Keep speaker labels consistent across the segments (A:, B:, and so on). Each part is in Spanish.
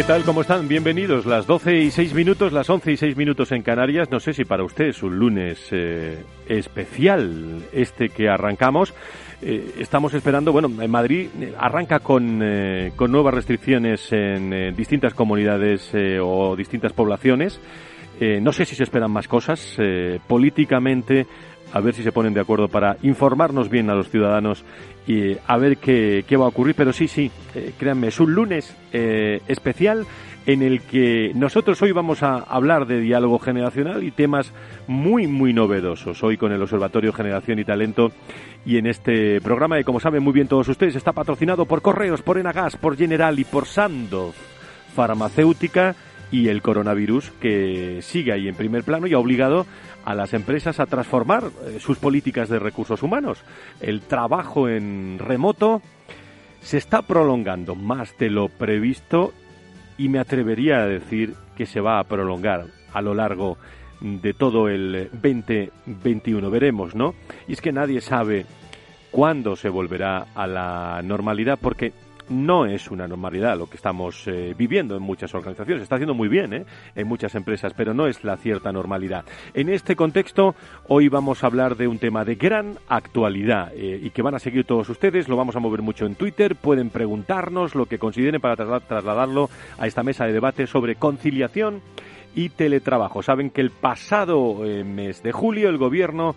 A: ¿Qué tal? ¿Cómo están? Bienvenidos. Las 12 y 6 minutos, las 11 y 6 minutos en Canarias. No sé si para usted es un lunes eh, especial este que arrancamos. Eh, estamos esperando, bueno, en Madrid eh, arranca con, con nuevas restricciones en distintas comunidades o distintas poblaciones. no sé si se esperan más cosas. políticamente, a ver si se ponen de acuerdo para informarnos bien a los ciudadanos y a ver qué, qué va a ocurrir. Pero sí, sí, eh, créanme, es un lunes eh, especial en el que nosotros hoy vamos a hablar de diálogo generacional y temas muy, muy novedosos. Hoy con el Observatorio Generación y Talento y en este programa que, como saben muy bien todos ustedes, está patrocinado por Correos, por Enagas, por General y por Sandoz Farmacéutica y el coronavirus que sigue ahí en primer plano y ha obligado a las empresas a transformar eh, sus políticas de recursos humanos. El trabajo en remoto se está prolongando más de lo previsto y me atrevería a decir que se va a prolongar a lo largo de todo el 2021. Veremos, ¿no? Y es que nadie sabe cuándo se volverá a la normalidad porque no es una normalidad lo que estamos eh, viviendo en muchas organizaciones. Está haciendo muy bien ¿eh? en muchas empresas, pero no es la cierta normalidad. En este contexto, hoy vamos a hablar de un tema de gran actualidad eh, y que van a seguir todos ustedes. Lo vamos a mover mucho en Twitter. Pueden preguntarnos lo que consideren para trasladarlo a esta mesa de debate sobre conciliación y teletrabajo. Saben que el pasado mes de julio el Gobierno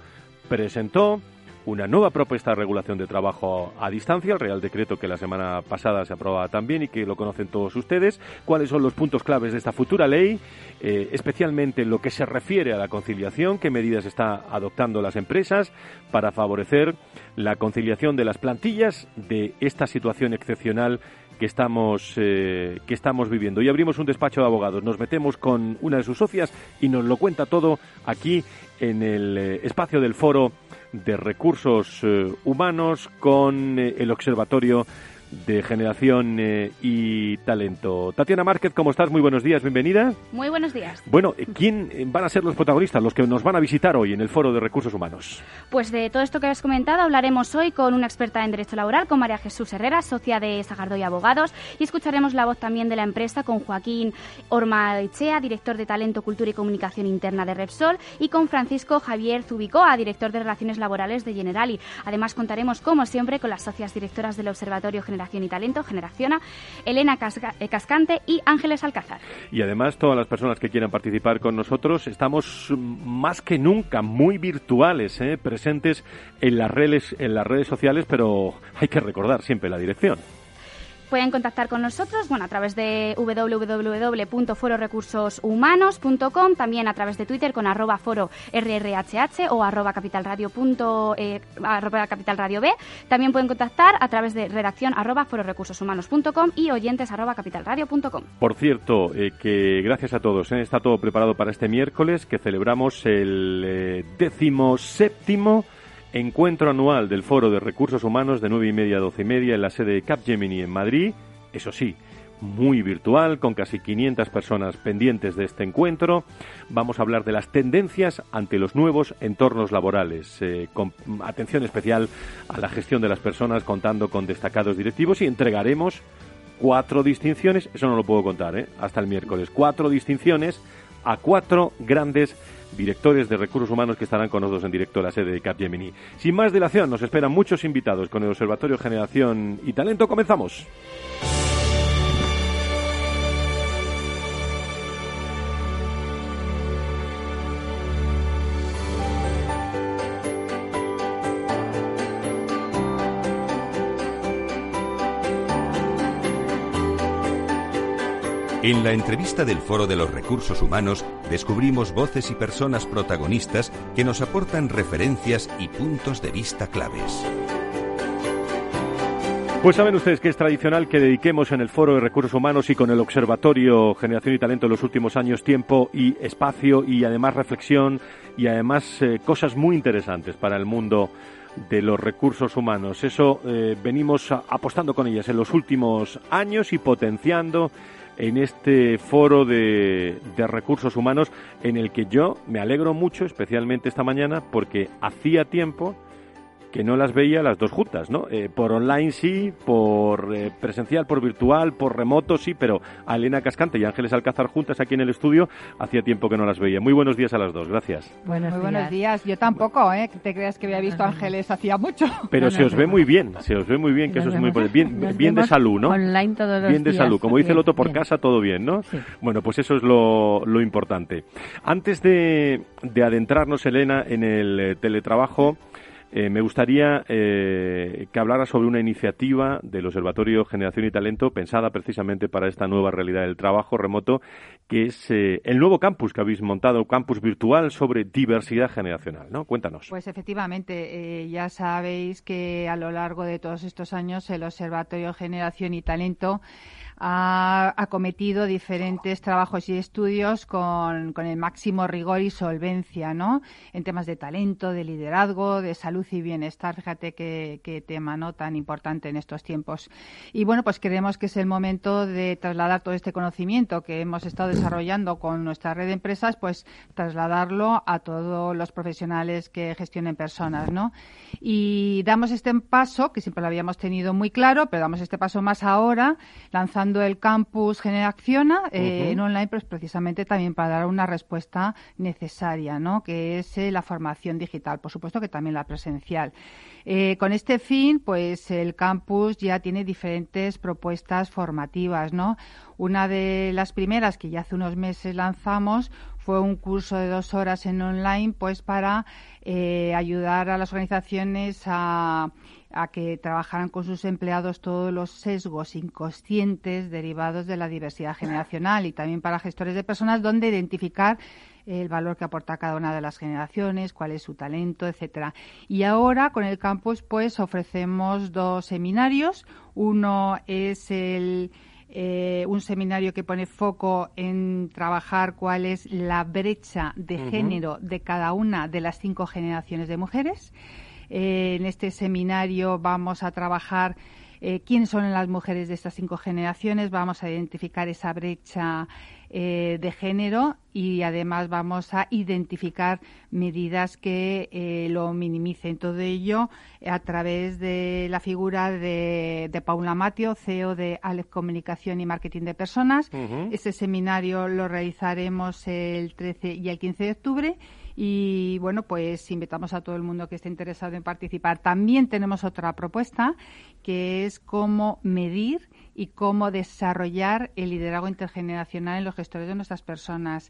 A: presentó una nueva propuesta de regulación de trabajo a distancia, el Real Decreto que la semana pasada se aprobaba también y que lo conocen todos ustedes. ¿Cuáles son los puntos claves de esta futura ley? Eh, especialmente en lo que se refiere a la conciliación, qué medidas está adoptando las empresas para favorecer la conciliación de las plantillas de esta situación excepcional que estamos, eh, que estamos viviendo. Y abrimos un despacho de abogados, nos metemos con una de sus socias y nos lo cuenta todo aquí en el eh, espacio del foro de recursos eh, humanos con eh, el Observatorio de Generación eh, y Talento. Tatiana Márquez, ¿cómo estás? Muy buenos días, bienvenida.
B: Muy buenos días.
A: Bueno, ¿quién van a ser los protagonistas, los que nos van a visitar hoy en el Foro de Recursos Humanos?
B: Pues de todo esto que has comentado hablaremos hoy con una experta en Derecho Laboral, con María Jesús Herrera, socia de Sagardoy Abogados, y escucharemos la voz también de la empresa con Joaquín Ormaechea, director de Talento, Cultura y Comunicación Interna de Repsol, y con Francisco Javier Zubicoa, director de Relaciones Laborales de Generali. Además contaremos, como siempre, con las socias directoras del Observatorio Y Talento, Generaciona, Elena eh, Cascante y Ángeles Alcázar.
A: Y además, todas las personas que quieran participar con nosotros, estamos más que nunca muy virtuales, ¿eh? presentes en las redes, en las redes sociales, pero hay que recordar siempre la dirección.
B: Pueden contactar con nosotros bueno, a través de www.fororecursoshumanos.com, también a través de Twitter con arroba foro rrhh o arroba capitalradio, eh, arroba capitalradio B. También pueden contactar a través de redacción arroba fororecursoshumanos.com y oyentes arroba capitalradio.com.
A: Por cierto, eh, que gracias a todos, eh, está todo preparado para este miércoles que celebramos el décimo séptimo encuentro anual del Foro de Recursos Humanos de 9 y media a 12 y media en la sede de Capgemini en Madrid. Eso sí, muy virtual, con casi 500 personas pendientes de este encuentro. Vamos a hablar de las tendencias ante los nuevos entornos laborales, eh, con atención especial a la gestión de las personas, contando con destacados directivos y entregaremos cuatro distinciones, eso no lo puedo contar, ¿eh? hasta el miércoles, cuatro distinciones a cuatro grandes directores de recursos humanos que estarán con nosotros en directo a la sede de Capgemini. Sin más dilación, nos esperan muchos invitados con el Observatorio Generación y Talento. Comenzamos.
C: En la entrevista del Foro de los Recursos Humanos descubrimos voces y personas protagonistas que nos aportan referencias y puntos de vista claves.
A: Pues saben ustedes que es tradicional que dediquemos en el Foro de Recursos Humanos y con el Observatorio Generación y Talento en los últimos años tiempo y espacio y además reflexión y además eh, cosas muy interesantes para el mundo de los recursos humanos. Eso eh, venimos apostando con ellas en los últimos años y potenciando en este foro de, de, recursos humanos en el que yo me alegro mucho, especialmente esta mañana, porque hacía tiempo que no las veía las dos juntas, ¿no? Eh, por online sí, por eh, presencial, por virtual, por remoto sí, pero a Elena Cascante y Ángeles Alcázar juntas aquí en el estudio hacía tiempo que no las veía. Muy buenos días a las dos, gracias.
D: Buenos muy buenos días. Yo tampoco, ¿eh? Que te creas que había visto a Ángeles hacía mucho.
A: Pero se os ve muy bien, se os ve muy bien, que eso es muy bien, bien de salud, ¿no?
D: Online todos los
A: Bien de salud, como dice el otro por casa, todo bien, ¿no? Bueno, pues eso es lo, lo importante. Antes de, de adentrarnos, Elena, en el eh, teletrabajo, eh, me gustaría eh, que hablara sobre una iniciativa del Observatorio Generación y Talento pensada precisamente para esta nueva realidad del trabajo remoto, que es eh, el nuevo campus que habéis montado, campus virtual sobre diversidad generacional. ¿no? Cuéntanos.
D: Pues efectivamente, ya sabéis que a lo largo de todos estos años el Observatorio Generación y Talento ha acometido diferentes trabajos y estudios con, el máximo rigor y solvencia, ¿no? En temas de talento, de liderazgo, de salud y bienestar. Fíjate qué, tema, ¿no? Tan importante en estos tiempos. Y bueno, pues creemos que es el momento de trasladar todo este conocimiento que hemos estado desarrollando con nuestra red de empresas, pues trasladarlo a todos los profesionales que gestionen personas, ¿no? Y damos este paso, que siempre lo habíamos tenido muy claro, pero damos este paso más ahora, lanzando el campus Generaciona eh, en online, pues precisamente también para dar una respuesta necesaria, ¿no? Que es eh, la formación digital, por supuesto que también la presencial. Eh, con este fin, pues el campus ya tiene diferentes propuestas formativas, ¿no? Una de las primeras que ya hace unos meses lanzamos fue un curso de dos horas en online, pues para ayudar a las organizaciones a a que trabajaran con sus empleados todos los sesgos inconscientes derivados de la diversidad generacional y también para gestores de personas donde identificar el valor que aporta cada una de las generaciones, cuál es su talento, etcétera. Y ahora con el campus pues ofrecemos dos seminarios. Uno es el eh, un seminario que pone foco en trabajar cuál es la brecha de género de cada una de las cinco generaciones de mujeres. Eh, en este seminario vamos a trabajar eh, quiénes son las mujeres de estas cinco generaciones, vamos a identificar esa brecha eh, de género y además vamos a identificar medidas que lo minimicen. Todo ello a través de la figura de, Paula Matio, CEO de Aleph Comunicación y Marketing de Personas. Este seminario lo realizaremos el 13 y el 15 de octubre y bueno, pues invitamos a todo el mundo que esté interesado en participar. También tenemos otra propuesta que es cómo medir y cómo desarrollar el liderazgo intergeneracional en los gestores de nuestras personas.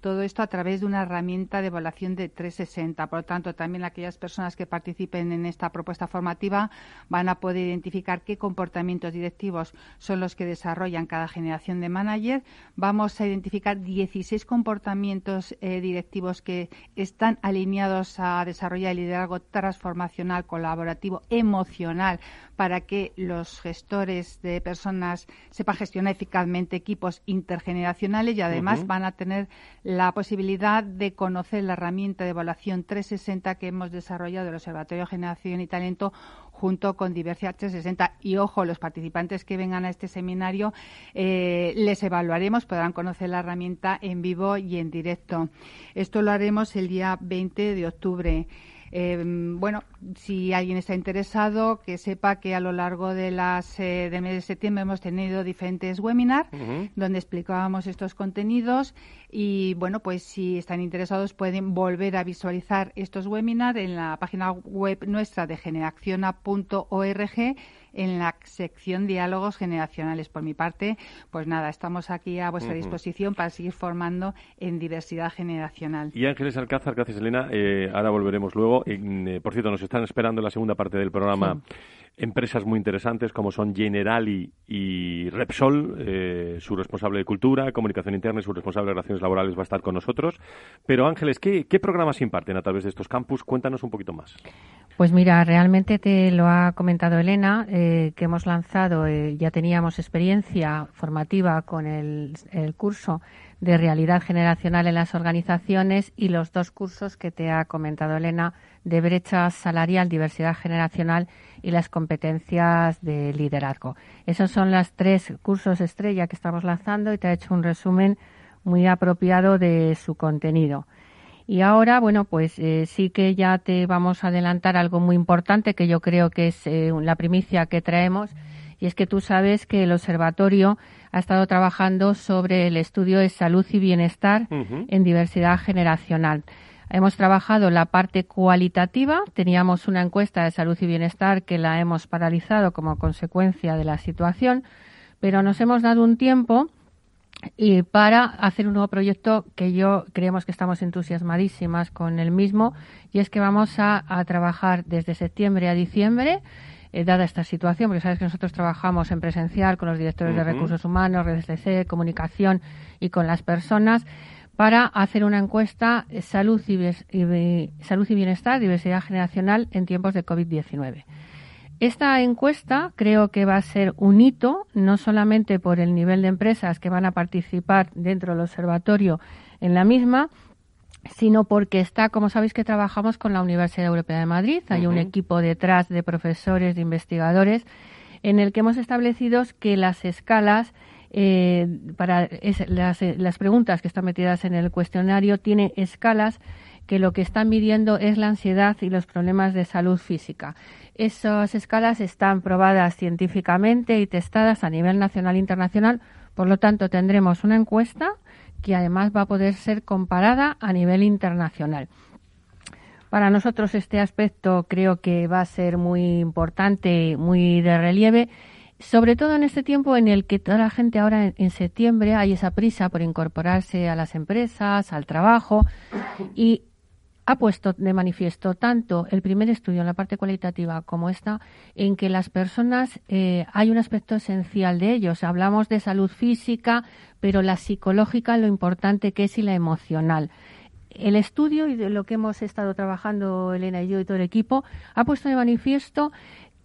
D: Todo esto a través de una herramienta de evaluación de 360. Por lo tanto, también aquellas personas que participen en esta propuesta formativa van a poder identificar qué comportamientos directivos son los que desarrollan cada generación de manager. Vamos a identificar 16 comportamientos eh, directivos que están alineados a desarrollar el liderazgo transformacional, colaborativo, emocional para que los gestores de personas sepan gestionar eficazmente equipos intergeneracionales y además van a tener la posibilidad de conocer la herramienta de evaluación 360 que hemos desarrollado del Observatorio de Generación y Talento junto con Diversidad 360. Y ojo, los participantes que vengan a este seminario eh, les evaluaremos, podrán conocer la herramienta en vivo y en directo. Esto lo haremos el día 20 de octubre. Eh, bueno, si alguien está interesado, que sepa que a lo largo de las, eh, del mes de septiembre hemos tenido diferentes webinars donde explicábamos estos contenidos y bueno, pues si están interesados pueden volver a visualizar estos webinars en la página web nuestra de generaciona.org en la sección diálogos generacionales. Por mi parte, pues nada, estamos aquí a vuestra disposición para seguir formando en diversidad generacional.
A: Y Ángeles Alcázar, gracias Elena. Eh, ahora volveremos luego. Eh, por cierto, nos están esperando la segunda parte del programa empresas muy interesantes como son Generali y Repsol. Eh, su responsable de Cultura, Comunicación Interna y su responsable de Relaciones Laborales va a estar con nosotros. Pero Ángeles, ¿qué, programas imparten a través de estos campus? Cuéntanos un poquito más.
E: Pues mira, realmente te lo ha comentado Elena, eh, que hemos lanzado, eh, ya teníamos experiencia formativa con el, el curso de realidad generacional en las organizaciones y los dos cursos que te ha comentado Elena de brecha salarial, diversidad generacional y las competencias de liderazgo. Esos son los tres cursos estrella que estamos lanzando y te ha hecho un resumen muy apropiado de su contenido. Y ahora, bueno, pues eh, sí que ya te vamos a adelantar algo muy importante que yo creo que es eh, la primicia que traemos y es que tú sabes que el observatorio ha estado trabajando sobre el estudio de salud y bienestar en diversidad generacional. Hemos trabajado la parte cualitativa, teníamos una encuesta de salud y bienestar que la hemos paralizado como consecuencia de la situación, pero nos hemos dado un tiempo y para hacer un nuevo proyecto que yo creemos que estamos entusiasmadísimas con el mismo y es que vamos a, trabajar desde septiembre a diciembre eh, dada esta situación, porque sabes que nosotros trabajamos en presencial con los directores de recursos humanos, redes de comunicación y con las personas para hacer una encuesta salud y, salud y bienestar, diversidad generacional en tiempos de COVID-19. Esta encuesta creo que va a ser un hito, no solamente por el nivel de empresas que van a participar dentro del observatorio en la misma, sino porque está, como sabéis que trabajamos con la Universidad Europea de Madrid, hay un equipo detrás de profesores, de investigadores, en el que hemos establecido que las escalas eh, para las, las, preguntas que están metidas en el cuestionario tiene escalas que lo que están midiendo es la ansiedad y los problemas de salud física. Esas escalas están probadas científicamente y testadas a nivel nacional e internacional, por lo tanto tendremos una encuesta que además va a poder ser comparada a nivel internacional. Para nosotros este aspecto creo que va a ser muy importante, muy de relieve sobre todo en este tiempo en el que toda la gente ahora en, septiembre hay esa prisa por incorporarse a las empresas, al trabajo y ha puesto de manifiesto tanto el primer estudio en la parte cualitativa como esta, en que las personas eh, hay un aspecto esencial de ellos. Hablamos de salud física, pero la psicológica, lo importante que es y la emocional. El estudio y de lo que hemos estado trabajando Elena y yo y todo el equipo ha puesto de manifiesto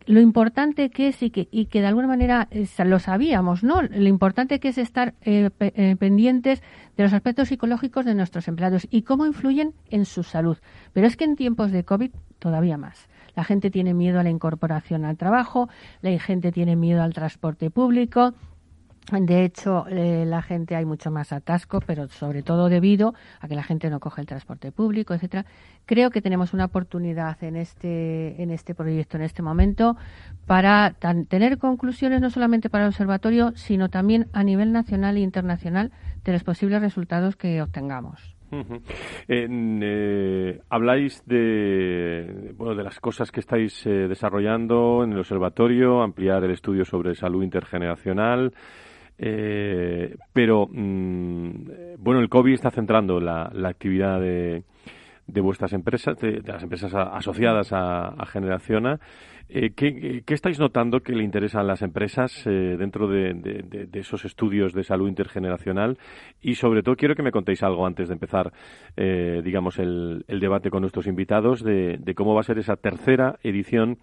E: lo importante que es y que, y que de alguna manera eh, lo sabíamos, ¿no? Lo importante que es estar eh, eh, pendientes de los aspectos psicológicos de nuestros empleados y cómo influyen en su salud. Pero es que en tiempos de COVID todavía más. La gente tiene miedo a la incorporación al trabajo, la gente tiene miedo al transporte público, de hecho, eh, la gente hay mucho más atasco, pero sobre todo debido a que la gente no coge el transporte público, etcétera. Creo que tenemos una oportunidad en este en este proyecto, en este momento, para tener conclusiones no solamente para el observatorio, sino también a nivel nacional e internacional de los posibles resultados que obtengamos.
A: Eh, habláis de bueno de las cosas que estáis eh, desarrollando en el observatorio, ampliar el estudio sobre salud intergeneracional. Eh, pero, mm, bueno, el COVID está centrando la, actividad de, de, vuestras empresas, de, las empresas asociadas a, Generaciona. Eh, ¿qué, estáis notando que le interesa a las empresas eh, dentro de, esos estudios de salud intergeneracional? Y sobre todo quiero que me contéis algo antes de empezar, digamos, el, el, debate con nuestros invitados de, cómo va a ser esa tercera edición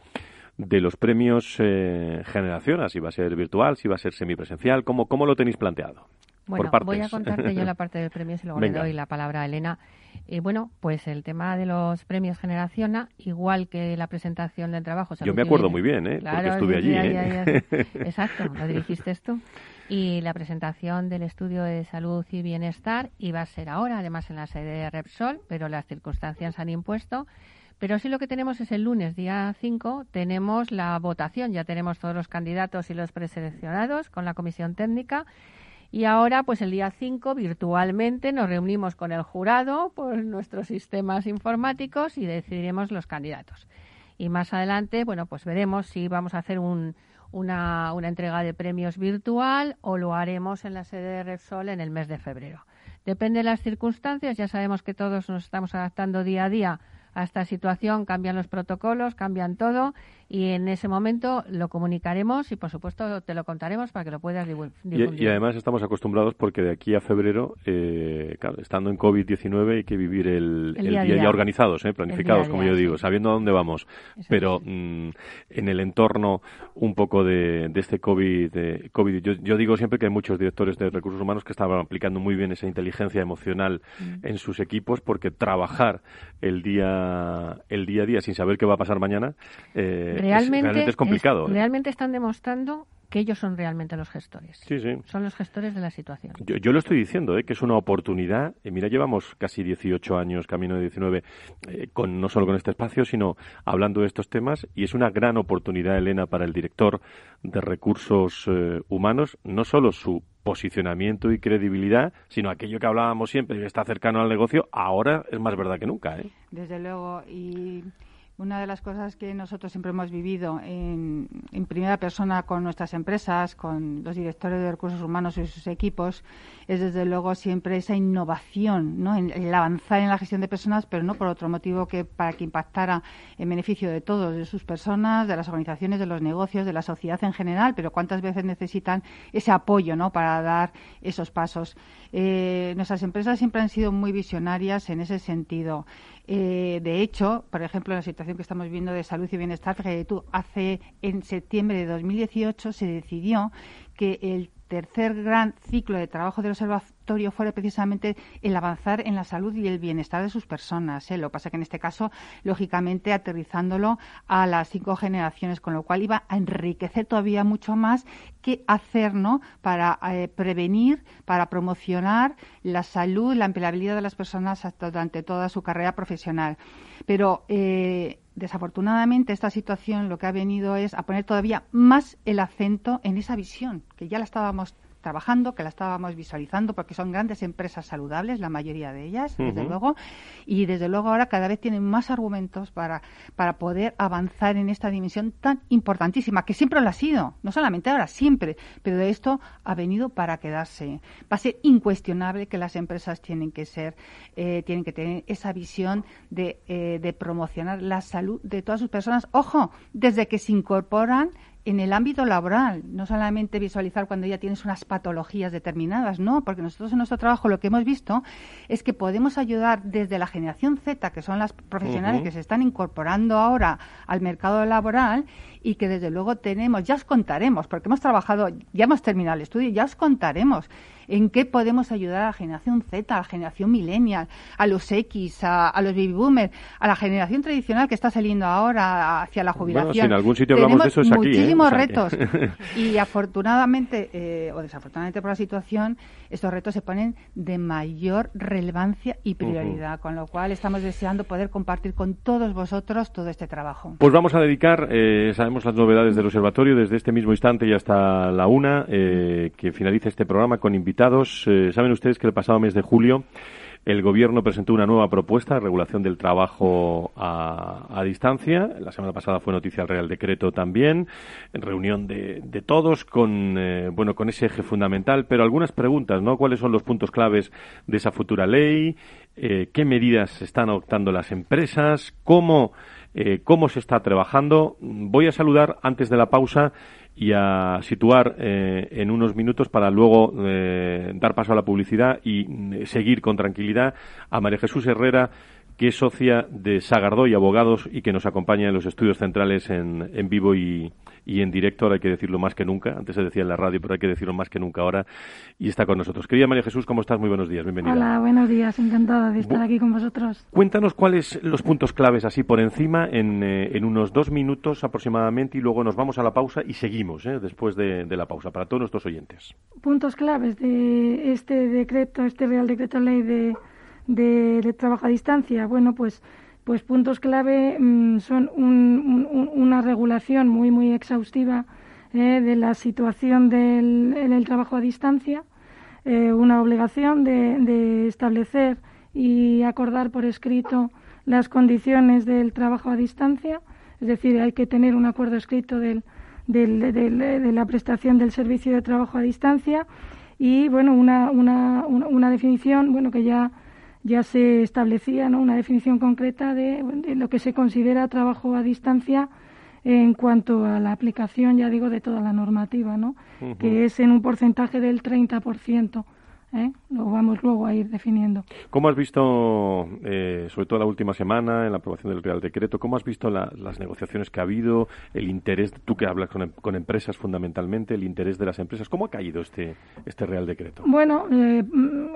A: de los premios eh, Generación, si va a ser virtual, si va a ser semipresencial, ¿cómo, cómo lo tenéis planteado?
E: Bueno, voy a contarte yo la parte del premio y luego le doy la palabra a Elena. Eh, bueno, pues el tema de los premios Generación, igual que la presentación del trabajo.
A: Yo me acuerdo muy bien, ¿eh? porque estuve allí. ¿eh?
E: Exacto, lo dirigiste tú. Y la presentación del estudio de salud y bienestar iba a ser ahora, además en la sede de Repsol, pero las circunstancias han impuesto pero sí lo que tenemos es el lunes, día 5, tenemos la votación. Ya tenemos todos los candidatos y los preseleccionados con la comisión técnica. Y ahora, pues el día 5, virtualmente, nos reunimos con el jurado por nuestros sistemas informáticos y decidiremos los candidatos. Y más adelante, bueno, pues veremos si vamos a hacer una, una entrega de premios virtual o lo haremos en la sede de Repsol en el mes de febrero. Depende de las circunstancias, ya sabemos que todos nos estamos adaptando día a día a esta situación, cambian los protocolos, cambian todo y en ese momento lo comunicaremos y por supuesto te lo contaremos para que lo puedas difundir.
A: Y, además estamos acostumbrados porque de aquí a febrero, eh, claro, estando en COVID-19 hay que vivir el, día, día, organizados, eh, planificados, como yo digo, sabiendo a dónde vamos. Pero mm, en el entorno un poco de, este COVID, COVID yo, digo siempre que hay muchos directores de recursos humanos que estaban aplicando muy bien esa inteligencia emocional mm. en sus equipos porque trabajar el día, el día a día sin saber qué va a pasar mañana eh, realmente, es, complicado.
E: ¿eh? Realmente están demostrando que ellos son realmente los gestores.
A: Sí, sí.
E: Son los gestores de la situación.
A: Yo, lo estoy diciendo, ¿eh? que es una oportunidad. Eh, mira, llevamos casi 18 años, camino de 19, eh, con, no solo con este espacio, sino hablando de estos temas. Y es una gran oportunidad, Elena, para el director de recursos humanos, no solo su posicionamiento y credibilidad, sino aquello que hablábamos siempre, que está cercano al negocio, ahora es más verdad que nunca. ¿eh?
D: Desde luego. Y una de las cosas que nosotros siempre hemos vivido en, primera persona con nuestras empresas, con los directores de recursos humanos y sus equipos, es desde luego siempre esa innovación, ¿no? el avanzar en la gestión de personas, pero no por otro motivo que para que impactara en beneficio de todos, de sus personas, de las organizaciones, de los negocios, de la sociedad en general, pero cuántas veces necesitan ese apoyo ¿no? para dar esos pasos. Eh, nuestras empresas siempre han sido muy visionarias en ese sentido. Eh, de hecho, por ejemplo, la situación que estamos viendo de salud y bienestar, hace en septiembre de 2018 se decidió que el tercer gran ciclo de trabajo del observatorio fuera precisamente el avanzar en la salud y el bienestar de sus personas. ¿eh? Lo que pasa que en este caso, lógicamente, aterrizándolo a las cinco generaciones, con lo cual iba a enriquecer todavía mucho más qué hacer ¿no? para eh, prevenir, para promocionar la salud, la empleabilidad de las personas durante toda su carrera profesional. Pero eh, desafortunadamente esta situación lo que ha venido es a poner todavía más el acento en esa visión, que ya la estábamos trabajando, que la estábamos visualizando, porque son grandes empresas saludables, la mayoría de ellas, desde luego, y desde luego ahora cada vez tienen más argumentos para, para poder avanzar en esta dimensión tan importantísima, que siempre lo ha sido, no solamente ahora, siempre, pero de esto ha venido para quedarse. Va a ser incuestionable que las empresas tienen que ser, eh, tienen que tener esa visión de, eh, de promocionar la salud de todas sus personas. Ojo, desde que se incorporan en el ámbito laboral, no solamente visualizar cuando ya tienes unas patologías determinadas, no, porque nosotros en nuestro trabajo lo que hemos visto es que podemos ayudar desde la generación Z, que son las profesionales que se están incorporando ahora al mercado laboral y que desde luego tenemos, ya os contaremos, porque hemos trabajado, ya hemos terminado el estudio, ya os contaremos en qué podemos ayudar a la generación Z, a la generación millennial, a los X, a, los baby boomers, a la generación tradicional que está saliendo ahora hacia la jubilación. Bueno, si
A: en algún sitio hablamos de eso es aquí.
D: ¿eh? Muchísimos retos. y afortunadamente, eh, o desafortunadamente por la situación, estos retos se ponen de mayor relevancia y prioridad, con lo cual estamos deseando poder compartir con todos vosotros todo este trabajo.
A: Pues vamos a dedicar, eh, sabemos las novedades del observatorio desde este mismo instante y hasta la una, que finalice este programa con invitados eh, saben ustedes que el pasado mes de julio el Gobierno presentó una nueva propuesta de regulación del trabajo a, distancia. La semana pasada fue noticia el Real Decreto también, en reunión de, todos con, eh, bueno, con ese eje fundamental. Pero algunas preguntas, ¿no? ¿Cuáles son los puntos claves de esa futura ley? Eh, ¿Qué medidas están adoptando las empresas? ¿Cómo, ¿Cómo se está trabajando? Voy a saludar antes de la pausa y a situar eh, en unos minutos para luego eh, dar paso a la publicidad y mm, seguir con tranquilidad a María Jesús Herrera, que es socia de Sagardó y Abogados y que nos acompaña en los estudios centrales en, en vivo y, y en directo, ahora hay que decirlo más que nunca. Antes se decía en la radio, pero hay que decirlo más que nunca ahora. Y está con nosotros. Querida María Jesús, ¿cómo estás? Muy buenos días, bienvenida.
F: Hola, buenos días, encantada de estar aquí con vosotros.
A: Cuéntanos cuáles los puntos claves así por encima en, eh, en, unos dos minutos aproximadamente y luego nos vamos a la pausa y seguimos eh, después de, de, la pausa para todos nuestros oyentes.
F: Puntos claves de este decreto, este Real Decreto Ley de, de, de trabajo a distancia. Bueno, pues pues puntos clave mm, son una regulación muy muy exhaustiva eh, de la situación del trabajo a distancia, eh, una obligación de, establecer y acordar por escrito las condiciones del trabajo a distancia, es decir, hay que tener un acuerdo escrito del, de la prestación del servicio de trabajo a distancia y bueno una, una, una definición bueno que ya ya se establecía ¿no? una definición concreta de, lo que se considera trabajo a distancia en cuanto a la aplicación, ya digo, de toda la normativa, ¿no? que es en un porcentaje del 30%. ¿Eh? Lo vamos luego a ir definiendo.
A: ¿Cómo has visto, eh, sobre todo la última semana, en la aprobación del Real Decreto, cómo has visto las negociaciones que ha habido, el interés, tú que hablas con, con, empresas fundamentalmente, el interés de las empresas? ¿Cómo ha caído este, este Real Decreto?
F: Bueno, eh,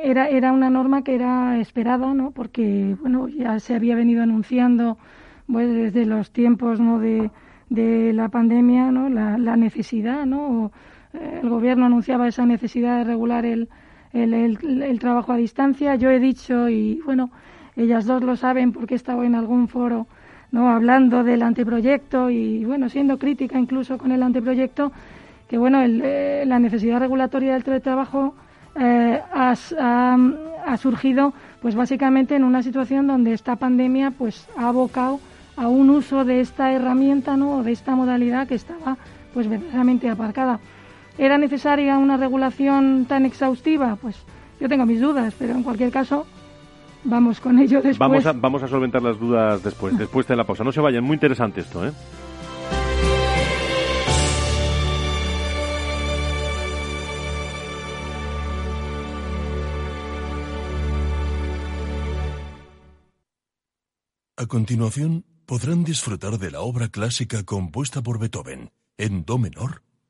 F: era, era una norma que era esperada, ¿no? Porque, bueno, ya se había venido anunciando pues, desde los tiempos, ¿no? De, de la pandemia, ¿no? La, la necesidad, ¿no? El gobierno anunciaba esa necesidad de regular el, el, trabajo a distancia. Yo he dicho, y bueno, ellas dos lo saben porque he estado en algún foro no hablando del anteproyecto y bueno, siendo crítica incluso con el anteproyecto, que bueno, eh, la necesidad regulatoria del teletrabajo eh, ha, ha, surgido pues básicamente en una situación donde esta pandemia pues ha abocado a un uso de esta herramienta, ¿no? de esta modalidad que estaba pues verdaderamente aparcada. ¿Era necesaria una regulación tan exhaustiva? Pues yo tengo mis dudas, pero en cualquier caso vamos con ello después.
A: Vamos a, vamos a solventar las dudas después, después de la pausa. No se vayan, muy interesante esto, ¿eh?
G: A continuación, podrán disfrutar de la obra clásica compuesta por Beethoven en Do menor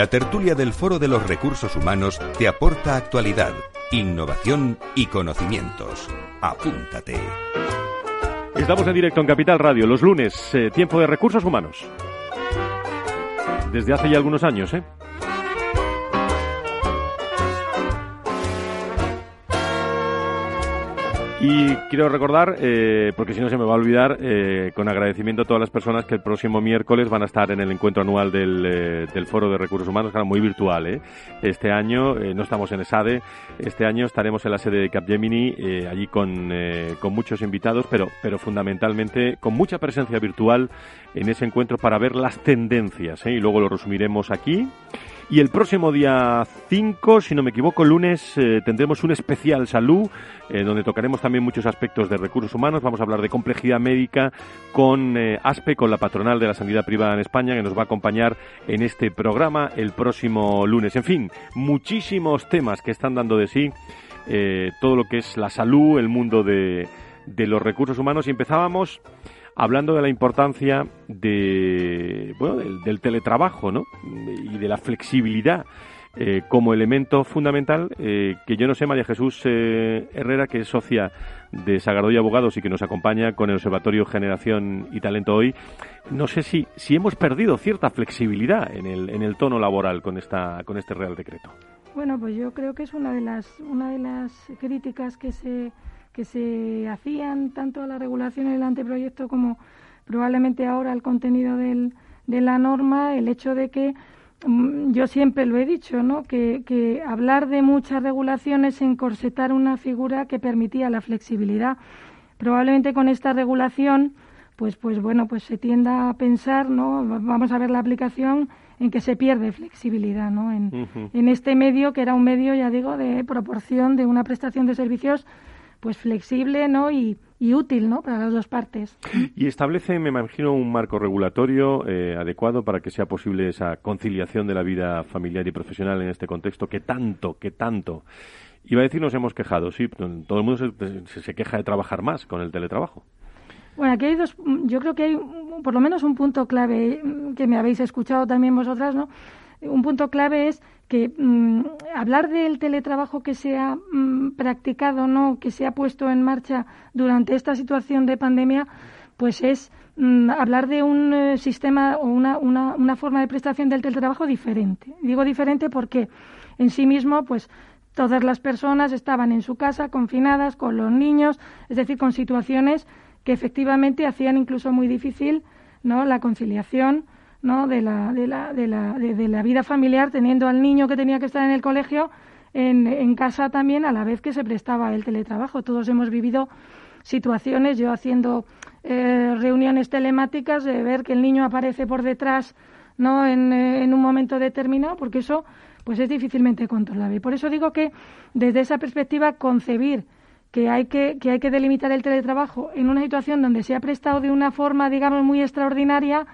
C: La tertulia del Foro de los Recursos Humanos te aporta actualidad, innovación y conocimientos. Apúntate.
A: Estamos en directo en Capital Radio los lunes, eh, tiempo de recursos humanos. Desde hace ya algunos años, ¿eh? Y quiero recordar, eh, porque si no se me va a olvidar, eh, con agradecimiento a todas las personas que el próximo miércoles van a estar en el encuentro anual del, eh, del Foro de Recursos Humanos, que muy virtual. ¿eh? Este año no estamos en ESADE, este año estaremos en la sede de Capgemini, allí con, con muchos invitados, pero, pero fundamentalmente con mucha presencia virtual en ese encuentro para ver las tendencias. Y luego lo resumiremos aquí. Y el próximo día 5, si no me equivoco, lunes, eh, tendremos un especial salud, eh, donde tocaremos también muchos aspectos de recursos humanos. Vamos a hablar de complejidad médica con eh, ASPE, con la patronal de la sanidad privada en España, que nos va a acompañar en este programa el próximo lunes. En fin, muchísimos temas que están dando de sí todo lo que es la salud, el mundo de, de los recursos humanos. Y empezábamos hablando de la importancia de, bueno, del, teletrabajo ¿no? y de la flexibilidad eh, como elemento fundamental eh, que yo no sé, María Jesús eh, Herrera, que es socia de Sagardoy Abogados y que nos acompaña con el Observatorio Generación y Talento hoy, no sé si, si hemos perdido cierta flexibilidad en el, en el tono laboral con, esta, con este Real Decreto.
F: Bueno, pues yo creo que es una de las, una de las críticas que se que se hacían tanto a la regulación en el anteproyecto como probablemente ahora al contenido del, de la norma, el hecho de que mm, yo siempre lo he dicho, ¿no? Que, que, hablar de muchas regulaciones es encorsetar una figura que permitía la flexibilidad. Probablemente con esta regulación, pues, pues bueno, pues se tienda a pensar, ¿no? Vamos a ver la aplicación en que se pierde flexibilidad, ¿no? En, en este medio que era un medio, ya digo, de proporción de una prestación de servicios pues flexible ¿no? y, útil ¿no? para las dos partes.
A: Y establece, me imagino, un marco regulatorio eh, adecuado para que sea posible esa conciliación de la vida familiar y profesional en este contexto que tanto, que tanto. Iba a decir, nos hemos quejado, sí, todo el mundo se, se queja de trabajar más con el teletrabajo.
F: Bueno, aquí hay dos, yo creo que hay por lo menos un punto clave que me habéis escuchado también vosotras, ¿no? Un punto clave es que mm, hablar del teletrabajo que se ha mm, practicado, no, que se ha puesto en marcha durante esta situación de pandemia, pues es mm, hablar de un eh, sistema o una, una, una, forma de prestación del teletrabajo diferente. Digo diferente porque en sí mismo, pues todas las personas estaban en su casa, confinadas, con los niños, es decir, con situaciones que efectivamente hacían incluso muy difícil ¿no? la conciliación ¿no? de, la, de, la, de, la, de, la vida familiar, teniendo al niño que tenía que estar en el colegio en, en casa también a la vez que se prestaba el teletrabajo. Todos hemos vivido situaciones, yo haciendo eh, reuniones telemáticas, de ver que el niño aparece por detrás ¿no? En, eh, en, un momento determinado, porque eso pues es difícilmente controlable. Y por eso digo que desde esa perspectiva concebir que hay que, que hay que delimitar el teletrabajo en una situación donde se ha prestado de una forma, digamos, muy extraordinaria,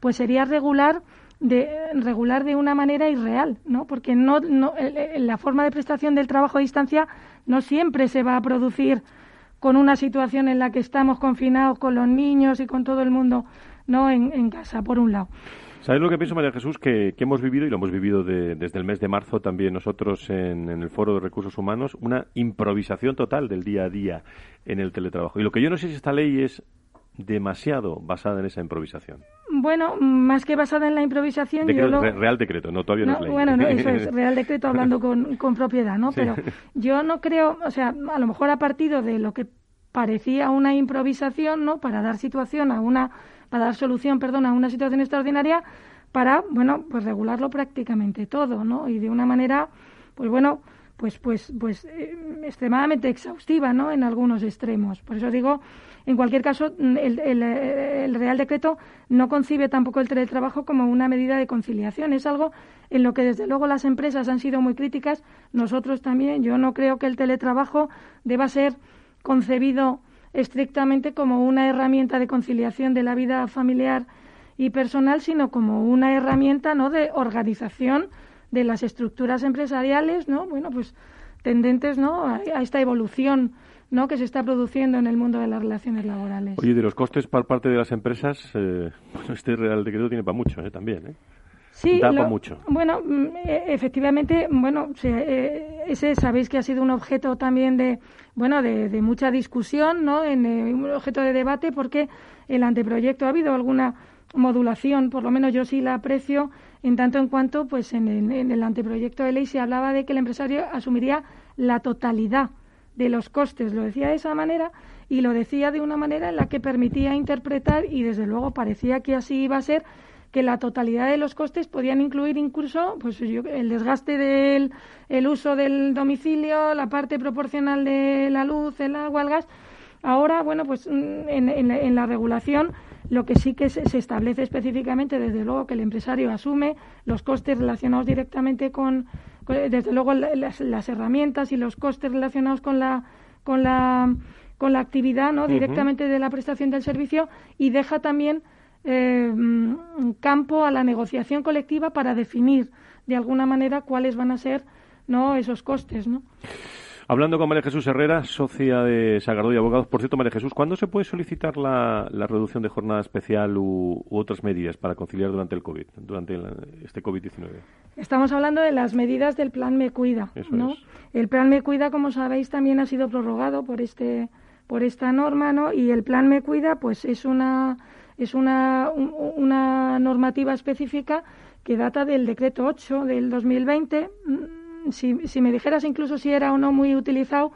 F: pues sería regular de regular de una manera irreal, ¿no? Porque no, la forma de prestación del trabajo a distancia no siempre se va a producir con una situación en la que estamos confinados con los niños y con todo el mundo, ¿no? En, casa, por un lado.
A: ¿Sabes lo que pienso, María Jesús? Que, hemos vivido, y lo hemos vivido desde el mes de marzo también nosotros en, en, el Foro de Recursos Humanos, una improvisación total del día a día en el teletrabajo. Y lo que yo no sé si esta ley es demasiado basada en esa improvisación.
F: Bueno, más que basada en la improvisación, yo lo...
A: Real decreto, no todavía no, es ley.
F: Bueno, no, eso es real decreto hablando con, con propiedad, ¿no? Pero yo no creo, o sea, a lo mejor a partir de lo que parecía una improvisación, ¿no? Para dar situación a una, para dar solución, perdón, a una situación extraordinaria, para, bueno, pues regularlo prácticamente todo, ¿no? Y de una manera, pues bueno, pues, pues, pues eh, extremadamente exhaustiva, ¿no? En algunos extremos. Por eso digo en cualquier caso, mm, el, Real Decreto no concibe tampoco el teletrabajo como una medida de conciliación. Es algo en lo que, desde luego, las empresas han sido muy críticas. Nosotros también. Yo no creo que el teletrabajo deba ser concebido estrictamente como una herramienta de conciliación de la vida familiar y personal, sino como una herramienta ¿no? de organización de las estructuras empresariales, ¿no? Bueno, pues tendentes ¿no? a esta evolución ¿no? que se está produciendo en el mundo de las relaciones laborales.
A: Oye, de los costes por parte de las empresas, eh, este Real Decreto tiene para mucho ¿eh? también. ¿eh?
F: Sí,
A: da
F: lo-
A: mucho.
F: Bueno, mm, e- efectivamente, bueno, eh, ese sabéis que ha sido un objeto también de, bueno, de, de mucha discusión, ¿no? En, eh, un objeto de debate porque el anteproyecto ha habido alguna modulación, por lo menos yo sí la aprecio, en tanto en cuanto, pues en en el anteproyecto de ley se hablaba de que el empresario asumiría la totalidad de los costes. Lo decía de esa manera y lo decía de una manera en la que permitía interpretar y desde luego parecía que así iba a ser que la totalidad de los costes podían incluir incluso pues el desgaste del el uso del domicilio, la parte proporcional de la luz, el agua, el gas. Ahora, bueno, pues mm, en, en la regulación lo que sí que se, se establece específicamente, desde luego, que el empresario asume los costes relacionados directamente con, con- desde luego, la- las, las herramientas y los costes relacionados con la, con la, con la actividad, ¿no? Directamente de la prestación del servicio y deja también eh, campo a la negociación colectiva para definir de alguna manera cuáles van a ser no esos costes, ¿no?
A: Hablando con María Jesús Herrera, socia de Sagardoy Abogados. Por cierto, María Jesús, ¿cuándo se puede solicitar la, la reducción de jornada especial u, u otras medidas para conciliar durante el COVID, durante la- este COVID-19?
F: Estamos hablando de las medidas del plan Me Cuida,
A: Eso
F: ¿no?
A: es.
F: El plan Me Cuida, como sabéis, también ha sido prorrogado por este por esta norma, ¿no? Y el plan Me Cuida, pues es una es una un- una normativa específica que data del decreto 8 del 2020. Si, si me dijeras incluso si era o no muy utilizado,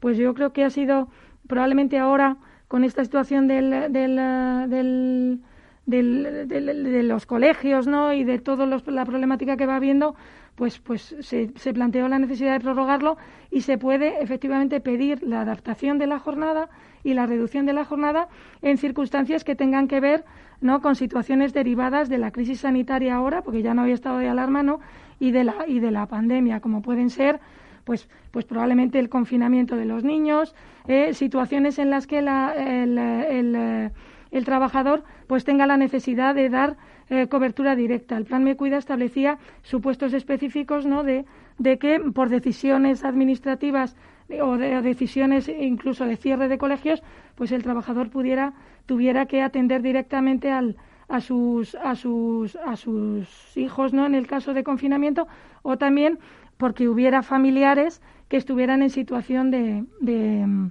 F: pues yo creo que ha sido probablemente ahora con esta situación del, del del- del- de los colegios ¿no? y de toda la problemática que va habiendo, pues, pues se, se planteó la necesidad de prorrogarlo y se puede efectivamente pedir la adaptación de la jornada y la reducción de la jornada en circunstancias que tengan que ver ¿no? con situaciones derivadas de la crisis sanitaria ahora, porque ya no había estado de alarma, ¿no? Y de la, y de la pandemia, como pueden ser pues, pues probablemente el confinamiento de los niños, eh, situaciones en las que la- el, el, el trabajador pues tenga la necesidad de dar eh, cobertura directa. El plan Me Cuida establecía supuestos específicos ¿no? de, de que por decisiones administrativas eh, o de decisiones incluso de cierre de colegios, pues el trabajador pudiera tuviera que atender directamente al, a sus a sus a sus hijos, ¿no? En el caso de confinamiento o también porque hubiera familiares que estuvieran en situación de, de mm,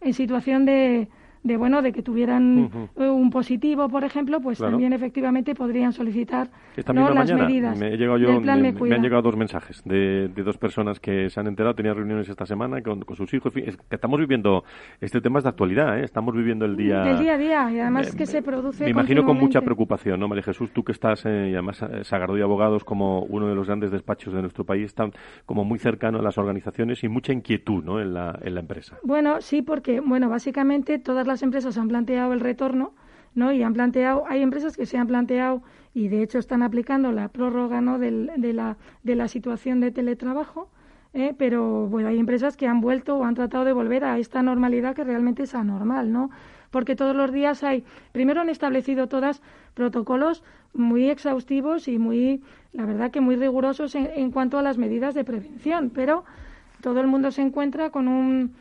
F: en situación de, de bueno de que tuvieran eh, un positivo por ejemplo pues
A: Claro.
F: también efectivamente podrían solicitar
A: Esta
F: ¿no? las
A: mañana
F: medidas
A: me, he llegado yo,
F: del plan
A: me,
F: Me
A: me
F: Cuida.
A: han llegado dos mensajes de, de dos personas que se han enterado, tenían reuniones esta semana con, con sus hijos. Es que estamos viviendo, este tema es de actualidad, ¿eh? estamos viviendo el día...
F: del día a día y además que se produce
A: Me imagino con mucha preocupación, ¿no, María Jesús? Tú que estás, eh, y además, eh, Sagardoy Abogados, como uno de los grandes despachos de nuestro país, están como muy cercano a las organizaciones y mucha inquietud, ¿no?, en la, en la empresa.
F: Bueno, sí, porque, bueno, básicamente todas las empresas han planteado el retorno, ¿no? Y han planteado, hay empresas que se han planteado y de hecho están aplicando la prórroga, ¿no? Del- de, la, de la situación de teletrabajo, ¿eh? pero bueno, hay empresas que han vuelto o han tratado de volver a esta normalidad que realmente es anormal, ¿no? Porque todos los días hay, primero han establecido todas protocolos muy exhaustivos y muy, la verdad que muy rigurosos en, en cuanto a las medidas de prevención, pero todo el mundo se encuentra con un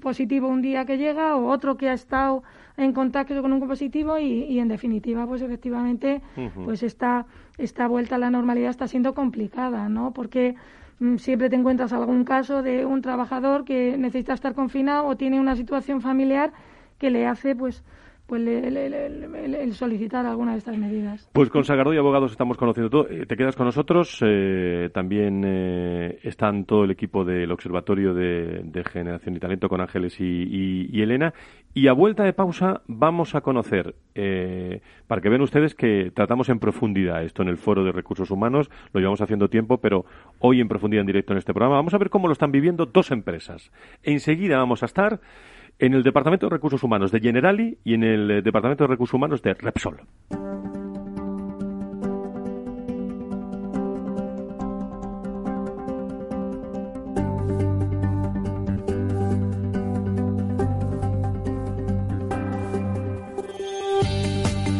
F: positivo un día que llega o otro que ha estado en contacto con un positivo y, y en definitiva pues efectivamente pues esta esta vuelta a la normalidad está siendo complicada no porque mm, siempre te encuentras algún caso de un trabajador que necesita estar confinado o tiene una situación familiar que le hace pues pues el, solicitar alguna de estas medidas
A: Pues con Sagardoy Abogados estamos conociendo todo. Eh, Te quedas con nosotros. eh, también eh, están todo el equipo del Observatorio de, Generación y Talento con Ángeles y, y- y Elena. Y a vuelta de pausa vamos a conocer, eh, para que vean ustedes que tratamos en profundidad esto en el Foro de Recursos Humanos. Lo llevamos haciendo tiempo, pero hoy en profundidad en directo en este programa. Vamos a ver cómo lo están viviendo dos empresas. Enseguida vamos a estar en el Departamento de Recursos Humanos de Generali y en el eh, Departamento de Recursos Humanos de Repsol.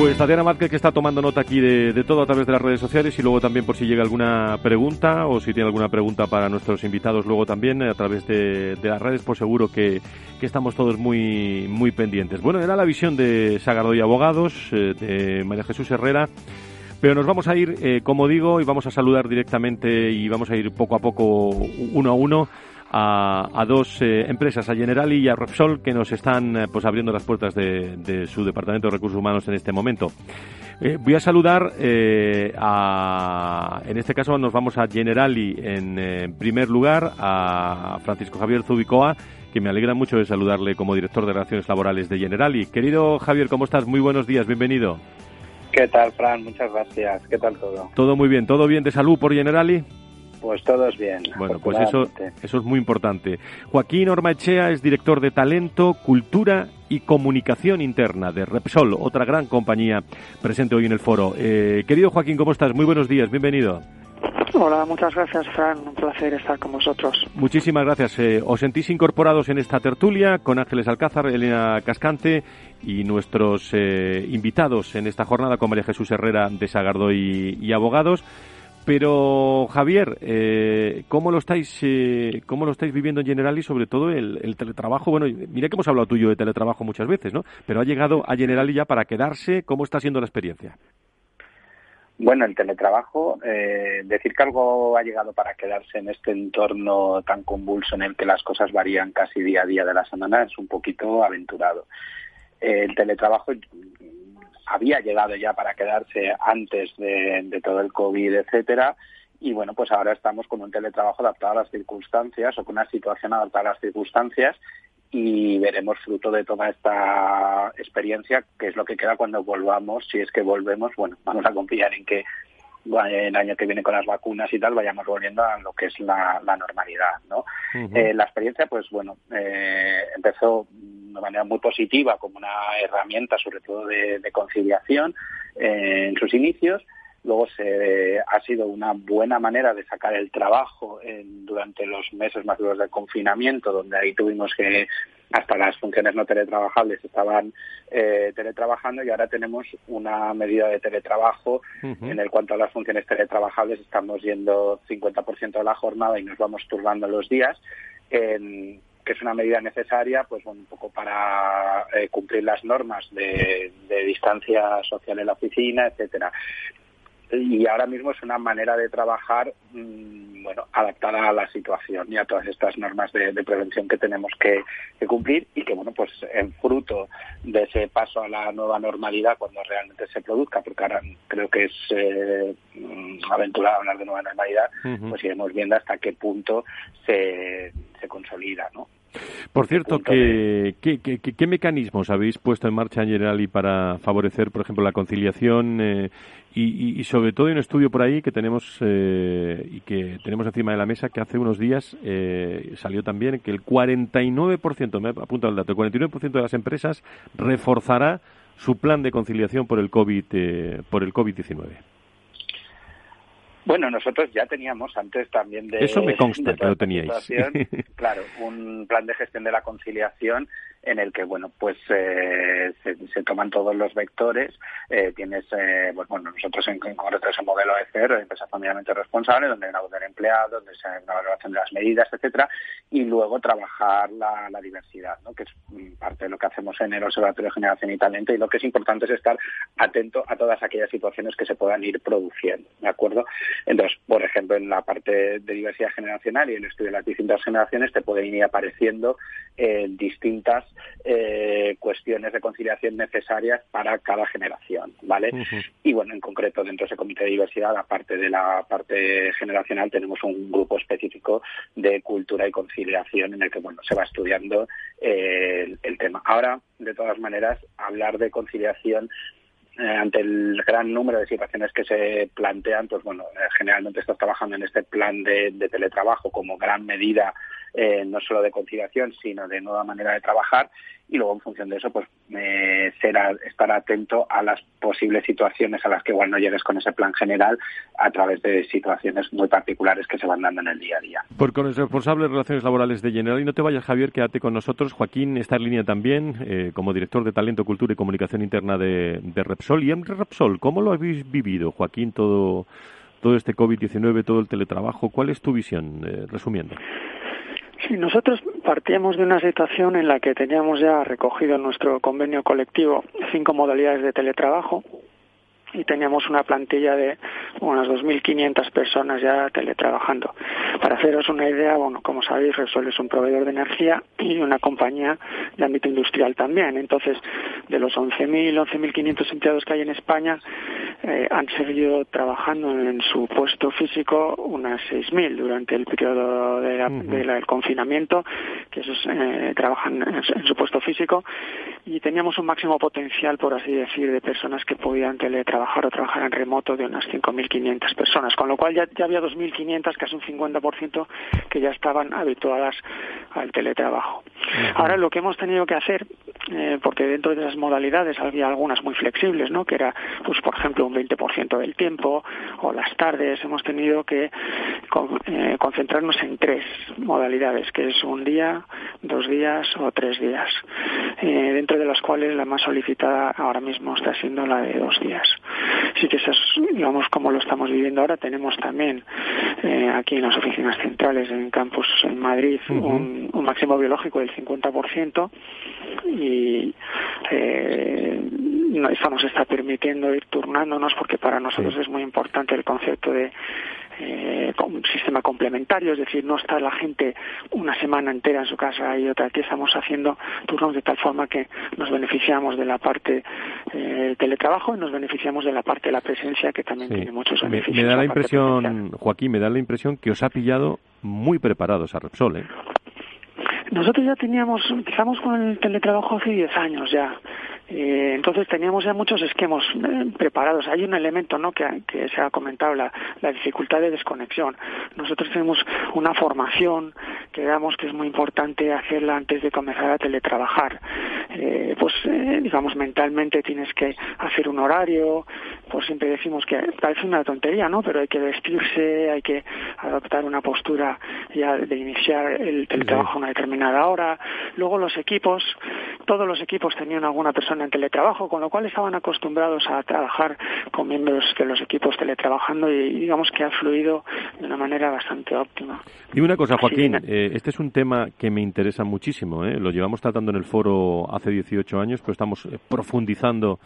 A: Pues Tatiana Márquez que está tomando nota aquí de, todo a través de las redes sociales y luego también por si llega alguna pregunta o si tiene alguna pregunta para nuestros invitados luego también a través de, las redes, pues seguro que, estamos todos muy, muy pendientes. Bueno, era la visión de Sagardoy Abogados, eh, de María Jesús Herrera. Pero nos vamos a ir, eh, como digo, y vamos a saludar directamente y vamos a ir poco a poco, uno a uno, a, dos eh, empresas, a Generali y a Repsol, que nos están eh, pues abriendo las puertas de, su Departamento de Recursos Humanos en este momento. Eh, voy a saludar a, en este caso nos vamos a Generali en primer lugar, a Francisco Javier Zubicoa, que me alegra mucho de saludarle como director de Relaciones Laborales de Generali. Querido Javier, ¿cómo estás? Muy buenos días, bienvenido.
H: ¿Qué tal, Fran? Muchas gracias. ¿Qué tal todo?
A: Todo muy bien, todo bien de salud por Generali.
H: Pues todos bien.
A: Bueno, pues eso, eso es muy importante. Joaquín Ormaechea es director de Talento, Cultura y Comunicación Interna de Repsol, otra gran compañía presente hoy en el foro. Eh, querido Joaquín, ¿cómo estás? Muy buenos días, bienvenido.
I: Hola, muchas gracias, Fran. Un placer estar con vosotros.
A: Muchísimas gracias. Eh, os sentís incorporados en esta tertulia con Ángeles Alcázar, Elena Cascante y nuestros eh, invitados en esta jornada con María Jesús Herrera de Sagardoy y Abogados. Pero Javier, eh, ¿cómo lo estáis eh, cómo lo estáis viviendo en general y sobre todo el, teletrabajo? Bueno, mira que hemos hablado tuyo de teletrabajo muchas veces, ¿no? Pero ha llegado a Generali ya para quedarse. ¿Cómo está siendo la experiencia?
H: Bueno, el teletrabajo, eh, decir que algo ha llegado para quedarse en este entorno tan convulso en el que las cosas varían casi día a día de la semana es un poquito aventurado. el teletrabajo había llegado ya para quedarse antes de, todo el COVID, etcétera, y bueno, pues ahora estamos con un teletrabajo adaptado a las circunstancias o con una situación adaptada a las circunstancias y veremos fruto de toda esta experiencia qué es lo que queda cuando volvamos, si es que volvemos, bueno, vamos a confiar en que el año que viene con las vacunas y tal vayamos volviendo a lo que es la, normalidad, ¿no? Eh, la experiencia, pues bueno, eh, empezó de manera muy positiva como una herramienta, sobre todo de, conciliación eh, en sus inicios. Luego se, ha sido una buena manera de sacar el trabajo durante los meses más duros del confinamiento, donde ahí tuvimos que hasta las funciones no teletrabajables estaban eh, teletrabajando y ahora tenemos una medida de teletrabajo en el cuanto a las funciones teletrabajables estamos yendo 50% de la jornada y nos vamos turbando los días que es una medida necesaria, pues un poco para eh, cumplir las normas de, distancia social en la oficina, etcétera. Y ahora mismo es una manera de trabajar, mm, bueno, adaptada a la situación y a todas estas normas de, prevención que tenemos que, cumplir y que, bueno, pues en fruto de ese paso a la nueva normalidad cuando realmente se produzca, porque ahora creo que es eh, mm, aventurado hablar de nueva normalidad, pues iremos viendo hasta qué punto se, se consolida, ¿no?
A: Por cierto, ¿qué, qué, mecanismos habéis puesto en marcha en Generali para favorecer, por ejemplo, la conciliación eh, y, sobre todo hay un estudio por ahí que tenemos eh, y que tenemos encima de la mesa que hace unos días eh, salió también que el 49%, me ha apuntado el dato, el 49% de las empresas reforzará su plan de conciliación por el COVID, por el COVID-19.
H: Bueno, nosotros ya teníamos antes también de...
A: Eso me consta que lo teníais.
H: claro, un plan de gestión de la conciliación en el que, bueno, pues eh, se, toman todos los vectores. Eh, tienes, eh, pues, bueno, nosotros en, concreto ese modelo ECER, empresa familiarmente responsable, donde hay una voz del empleado, donde se hay una valoración de las medidas, etcétera, y luego trabajar la, diversidad, ¿no? que es mm, parte de lo que hacemos en el Observatorio de Generación y Talento, y lo que es importante es estar atento a todas aquellas situaciones que se puedan ir produciendo, ¿de acuerdo? Entonces, por ejemplo, en la parte de diversidad generacional y en el estudio de las distintas generaciones te pueden ir apareciendo distintas eh, cuestiones de conciliación necesarias para cada generación, ¿vale? Y bueno, en concreto dentro de ese comité de diversidad, aparte de la parte generacional, tenemos un grupo específico de cultura y conciliación en el que bueno se va estudiando eh, el, tema. Ahora, de todas maneras, hablar de conciliación ante el gran número de situaciones que se plantean, pues bueno, generalmente estás trabajando en este plan de teletrabajo como gran medida eh, no solo de conciliación, sino de nueva manera de trabajar y luego en función de eso pues eh, será estar atento a las posibles situaciones a las que igual no llegues con ese plan general a través de situaciones muy particulares que se van dando en el día a día.
A: Por con el responsable de Relaciones Laborales de General, y no te vayas Javier, quédate con nosotros. Joaquín está en línea también eh, como director de Talento, Cultura y Comunicación Interna de, Repsol. Y en Repsol, ¿cómo lo habéis vivido, Joaquín, todo, todo este COVID-19, todo el teletrabajo? ¿Cuál es tu visión, eh, resumiendo?
I: Sí, nosotros partíamos de una situación en la que teníamos ya recogido en nuestro convenio colectivo cinco modalidades de teletrabajo y teníamos una plantilla de unas 2.500 personas ya teletrabajando. Para haceros una idea, bueno, como sabéis, Repsol es un proveedor de energía y una compañía de ámbito industrial también. Entonces, de los 11.000, 11.500 empleados que hay en España, eh, han seguido trabajando en su puesto físico unas 6.000 durante el periodo del confinamiento, que esos eh, trabajan en, su puesto físico, y teníamos un máximo potencial, por así decir, de personas que podían teletrabajar o trabajar en remoto de unas 5.500 personas, con lo cual ya, ya había 2.500, casi un 50%, que ya estaban habituadas al teletrabajo. Ahora lo que hemos tenido que hacer, eh, porque dentro de esas modalidades había algunas muy flexibles, ¿no? que era, pues por ejemplo, un 20% del tiempo o las tardes, hemos tenido que eh, concentrarnos en tres modalidades, que es un día, dos días o tres días, eh, dentro de las cuales la más solicitada ahora mismo está siendo la de dos días. Así que eso es, digamos, como lo estamos viviendo ahora. Tenemos también eh, aquí en las oficinas centrales, en campus en Madrid, un, un, máximo biológico del 50% y eh, eso nos está permitiendo ir turnándonos porque para nosotros es muy importante el concepto de eh, un sistema complementario, es decir, no está la gente una semana entera en su casa y otra aquí estamos haciendo turnos de tal forma que nos beneficiamos de la parte eh, teletrabajo y nos beneficiamos de la parte de la presencia que también tiene muchos beneficios.
A: Me, da la impresión, Joaquín, me da la impresión que os ha pillado muy preparados a Repsol, ¿eh?
I: Nosotros ya teníamos, empezamos con el teletrabajo hace 10 años ya. Eh, entonces teníamos ya muchos esquemas eh, preparados. Hay un elemento ¿no? que, se ha comentado, la, dificultad de desconexión. Nosotros tenemos una formación que damos que es muy importante hacerla antes de comenzar a teletrabajar. Eh, pues digamos mentalmente tienes que hacer un horario, pues siempre decimos que parece una tontería, ¿no? Pero hay que vestirse, hay que adoptar una postura ya de iniciar el teletrabajo a una determinada hora. Luego los equipos, todos los equipos tenían alguna persona en teletrabajo, con lo cual estaban acostumbrados a trabajar con miembros de los equipos teletrabajando y digamos que ha fluido de una manera bastante óptima.
A: Y una cosa, Joaquín, eh, este es un tema que me interesa muchísimo. ¿eh? Lo llevamos tratando en el foro hace 18 años, pero estamos eh, profundizando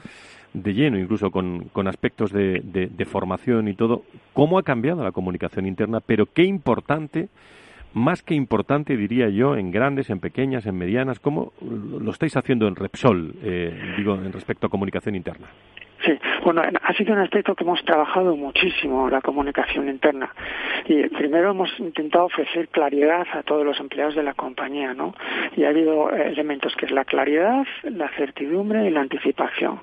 A: de lleno, incluso con, con aspectos de, de formación y todo. ¿Cómo ha cambiado la comunicación interna? Pero qué importante más que importante, diría yo, en grandes, en pequeñas, en medianas. ¿Cómo lo estáis haciendo en Repsol, eh, digo, en respecto a comunicación interna?
I: Sí, bueno, ha sido un aspecto que hemos trabajado muchísimo, la comunicación interna. Y primero hemos intentado ofrecer claridad a todos los empleados de la compañía, ¿no? Y ha habido elementos que es la claridad, la certidumbre y la anticipación.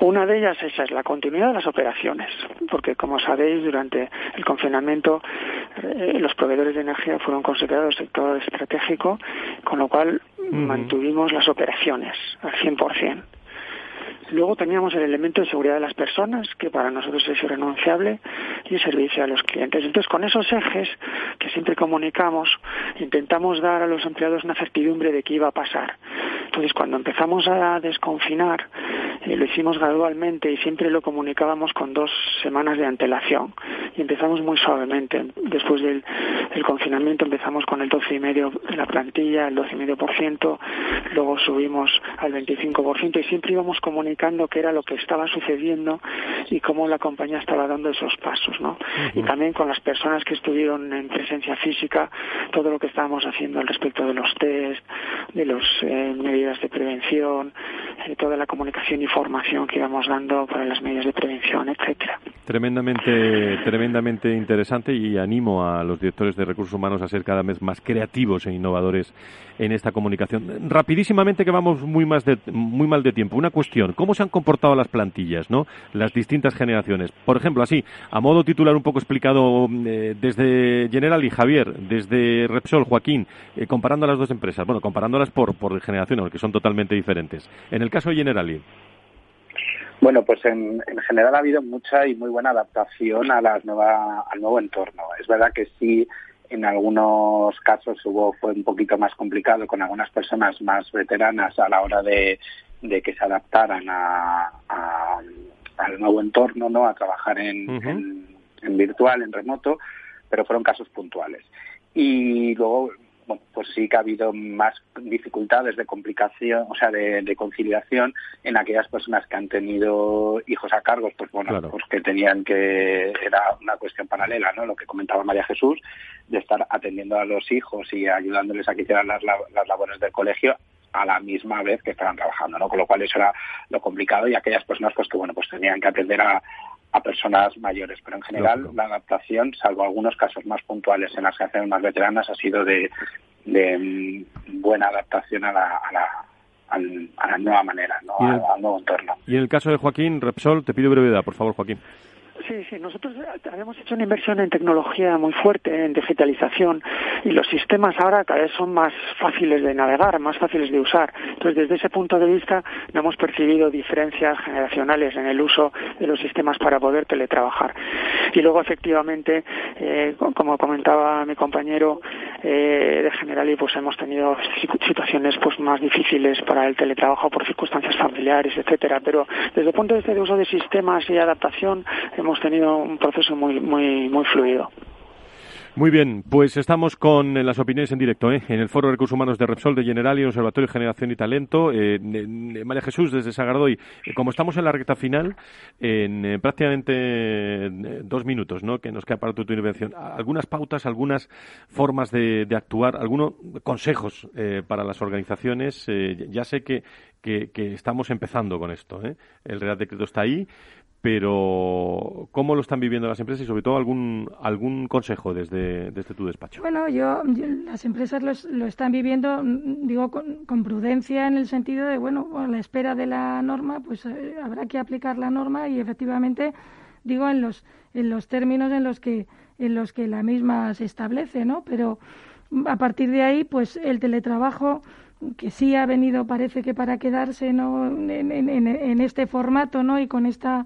I: Una de ellas esa es la continuidad de las operaciones, porque como sabéis, durante el confinamiento eh, los proveedores de energía fueron considerados sector estratégico, con lo cual mantuvimos las operaciones al 100%. Luego teníamos el elemento de seguridad de las personas, que para nosotros es irrenunciable, y el servicio a los clientes. Entonces, con esos ejes que siempre comunicamos, intentamos dar a los empleados una certidumbre de qué iba a pasar. Entonces, cuando empezamos a desconfinar, eh, lo hicimos gradualmente y siempre lo comunicábamos con dos semanas de antelación. Y empezamos muy suavemente. Después del, confinamiento empezamos con el 12,5% de la plantilla, el 12,5%, luego subimos al 25% y siempre íbamos comunicando qué era lo que estaba sucediendo y cómo la compañía estaba dando esos pasos, ¿no? Y también con las personas que estuvieron en presencia física, todo lo que estábamos haciendo al respecto de los test, de las eh, medidas de prevención, toda la comunicación y formación que íbamos dando para las medidas de prevención, etcétera.
A: Tremendamente, tremendamente interesante y animo a los directores de recursos humanos a ser cada vez más creativos e innovadores en esta comunicación. Rapidísimamente que vamos muy mal de tiempo. Una cuestión: ¿cómo se han comportado las plantillas, no? Las distintas generaciones. Por ejemplo, así, a modo titular un poco explicado eh, desde General y Javier, desde Repsol, Joaquín, eh, comparando las dos empresas. Bueno, comparándolas por por generaciones, porque son totalmente diferentes. En el caso de Generali.
H: Bueno, pues en, general ha habido mucha y muy buena adaptación a las nueva, al nuevo entorno. Es verdad que sí, en algunos casos hubo fue un poquito más complicado con algunas personas más veteranas a la hora de, que se adaptaran a, al nuevo entorno, no, a trabajar en, en virtual, en remoto, pero fueron casos puntuales. Y luego bueno, pues sí que ha habido más dificultades de complicación, o sea, de, conciliación en aquellas personas que han tenido hijos a cargos, pues bueno, pues que tenían que, era una cuestión paralela, ¿no? Lo que comentaba María Jesús, de estar atendiendo a los hijos y ayudándoles a que hicieran las, las labores del colegio a la misma vez que estaban trabajando, ¿no? Con lo cual eso era lo complicado y aquellas personas pues que bueno pues tenían que atender a, a personas mayores, pero en general la adaptación, salvo algunos casos más puntuales en las generaciones más veteranas, ha sido de, de mm, buena adaptación a la, a la, a la nueva manera, ¿no? al nuevo entorno.
A: Y en el caso de Joaquín Repsol, te pido brevedad, por favor, Joaquín.
I: Sí, sí, nosotros habíamos hecho una inversión en tecnología muy fuerte, en digitalización, y los sistemas ahora cada vez son más fáciles de navegar, más fáciles de usar. Entonces, desde ese punto de vista, no hemos percibido diferencias generacionales en el uso de los sistemas para poder teletrabajar. Y luego, efectivamente, eh, como comentaba mi compañero eh, de Generali, pues hemos tenido situaciones pues más difíciles para el teletrabajo por circunstancias familiares, etcétera. Pero desde el punto de vista de uso de sistemas y adaptación, hemos tenido un proceso muy, muy, muy fluido.
A: Muy bien, pues estamos con las opiniones en directo ¿eh? en el Foro de Recursos Humanos de Repsol de General y Observatorio de Generación y Talento. Eh, María Jesús, desde Sagardoy, eh, como estamos en la recta final, en eh, prácticamente dos minutos ¿no? que nos queda para tu, intervención, algunas pautas, algunas formas de, de actuar, algunos consejos para las organizaciones. ya sé que, que, que, estamos empezando con esto. El Real Decreto está ahí, pero ¿cómo lo están viviendo las empresas y sobre todo algún algún consejo desde, desde tu despacho?
F: Bueno, yo, las empresas lo, están viviendo, mm, digo, con, prudencia en el sentido de, bueno, a la espera de la norma, pues eh, habrá que aplicar la norma y efectivamente, digo, en los en los términos en los que en los que la misma se establece, ¿no? Pero mm, a partir de ahí, pues el teletrabajo que sí ha venido, parece que para quedarse, ¿no? En, en, en este formato, ¿no? Y con esta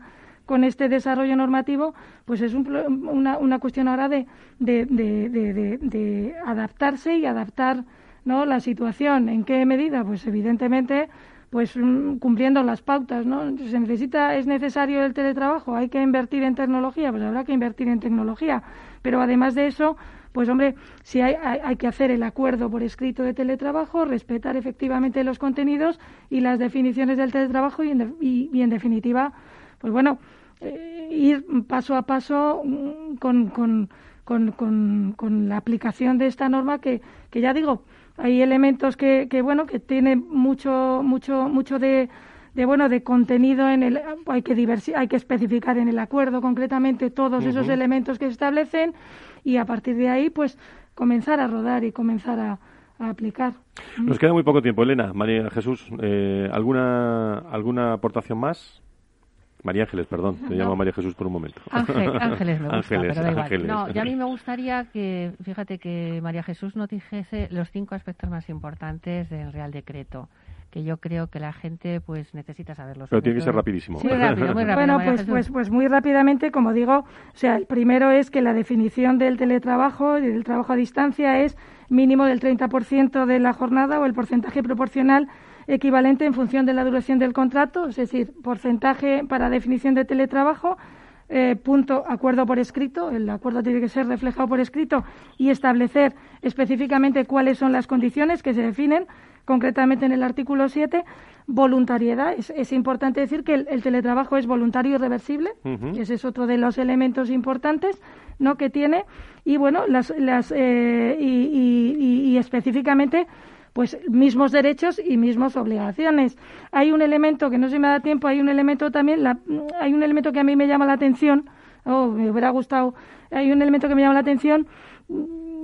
F: con este desarrollo normativo, pues es una, una, cuestión ahora de, de, de, adaptarse y adaptar ¿no? la situación. ¿En qué medida? Pues evidentemente pues mm, cumpliendo las pautas, ¿no? Se necesita, es necesario el teletrabajo, hay que invertir en tecnología, pues habrá que invertir en tecnología. Pero además de eso, pues hombre, si hay, hay, que hacer el acuerdo por escrito de teletrabajo, respetar efectivamente los contenidos y las definiciones del teletrabajo y y en definitiva, pues bueno, eh, ir paso a paso mm, con, con, con, con, la aplicación de esta norma que, que ya digo, hay elementos que, que bueno, que tiene mucho, mucho, mucho de, de bueno de contenido en el hay que hay que especificar en el acuerdo concretamente todos esos elementos que se establecen y a partir de ahí pues comenzar a rodar y comenzar a, aplicar.
A: Nos queda muy poco tiempo, Elena, María Jesús, eh, alguna alguna aportación más. María Ángeles, perdón, te llamo María Jesús por un momento.
E: ángeles me gusta, pero da igual. No, y a mí me gustaría que, fíjate, que María Jesús nos dijese los cinco aspectos más importantes del Real Decreto que yo creo que la gente pues necesita saberlos.
A: Pero tiene que ser rapidísimo.
F: rápido, muy rápido. Bueno, pues, pues, pues muy rápidamente, como digo, o sea, el primero es que la definición del teletrabajo y del trabajo a distancia es mínimo del 30% de la jornada o el porcentaje proporcional equivalente en función de la duración del contrato, es decir, porcentaje para definición de teletrabajo, eh, punto acuerdo por escrito, el acuerdo tiene que ser reflejado por escrito y establecer específicamente cuáles son las condiciones que se definen concretamente en el artículo 7, voluntariedad. Es, importante decir que el, teletrabajo es voluntario y reversible, ese es otro de los elementos importantes ¿no? que tiene. Y bueno, las, las, eh, y, y específicamente pues mismos derechos y mismas obligaciones. Hay un elemento que no se me da tiempo, hay un elemento también, hay un elemento que a mí me llama la atención, oh, me hubiera gustado, hay un elemento que me llama la atención,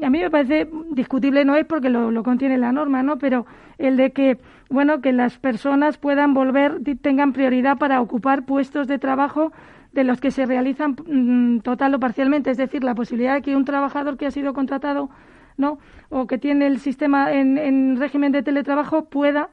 F: a mí me parece discutible no es porque lo, lo contiene la norma, ¿no? Pero el de que bueno que las personas puedan volver tengan prioridad para ocupar puestos de trabajo de los que se realizan mm, total o parcialmente, es decir, la posibilidad de que un trabajador que ha sido contratado, ¿no? o que tiene el sistema en, régimen de teletrabajo pueda,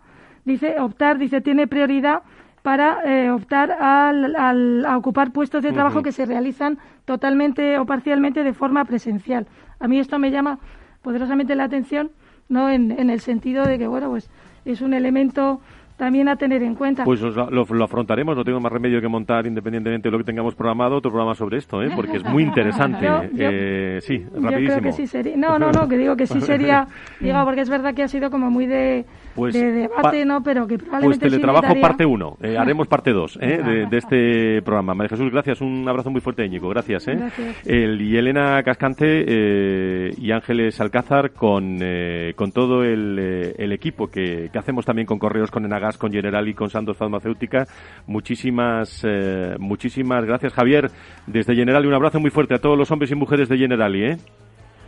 F: dice, optar, dice, tiene prioridad para eh, optar al, a ocupar puestos de trabajo que se realizan totalmente o parcialmente de forma presencial. A mí esto me llama poderosamente la atención, ¿no? En, en el sentido de que, bueno, pues es un elemento también a tener en cuenta.
A: Pues lo, afrontaremos, no tengo más remedio que montar independientemente de lo que tengamos programado, otro programa sobre esto, ¿eh? porque es muy interesante. eh, sí, rapidísimo. Yo creo
F: que sí sería. No, no, no, que digo que sí sería, digo, porque es verdad que ha sido como muy de, pues de debate, ¿no? Pero que probablemente.
A: Pues teletrabajo parte 1, eh, haremos parte 2 ¿eh? de, este programa. María Jesús, gracias, un abrazo muy fuerte, Íñigo, gracias. ¿eh?
F: Gracias.
A: El, y Elena Cascante eh, y Ángeles Alcázar con, eh, con todo el, eh, el equipo que, que hacemos también con Correos, con Enagas con General y con Sandoz Farmacéutica. Muchísimas, eh, muchísimas gracias, Javier. Desde Generali, un abrazo muy fuerte a todos los hombres y mujeres de Generali, ¿eh?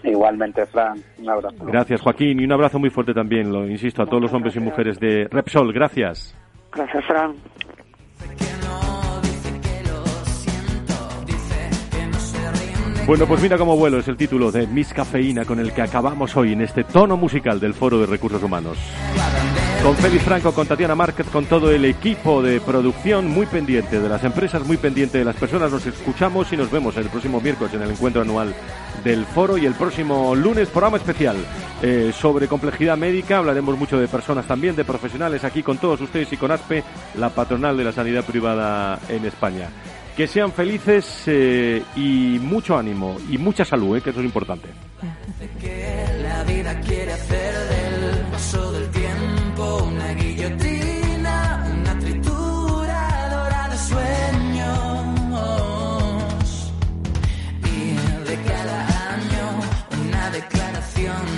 H: Igualmente, Fran, un abrazo.
A: Gracias, Joaquín, y un abrazo muy fuerte también, lo insisto, a todos los hombres y mujeres de Repsol. Gracias.
I: Gracias, Fran.
A: Bueno, pues mira cómo vuelo es el título de Miss Cafeína con el que acabamos hoy en este tono musical del Foro de Recursos Humanos. Con Félix Franco, con Tatiana Márquez, con todo el equipo de producción muy pendiente de las empresas, muy pendiente de las personas. Nos escuchamos y nos vemos el próximo miércoles en el encuentro anual del foro y el próximo lunes programa especial eh, sobre complejidad médica. Hablaremos mucho de personas también, de profesionales aquí con todos ustedes y con ASPE, la patronal de la sanidad privada en España. Que sean felices eh, y mucho ánimo y mucha salud, eh, que eso es importante.
J: La vida quiere hacer del paso del tiempo una guillotina,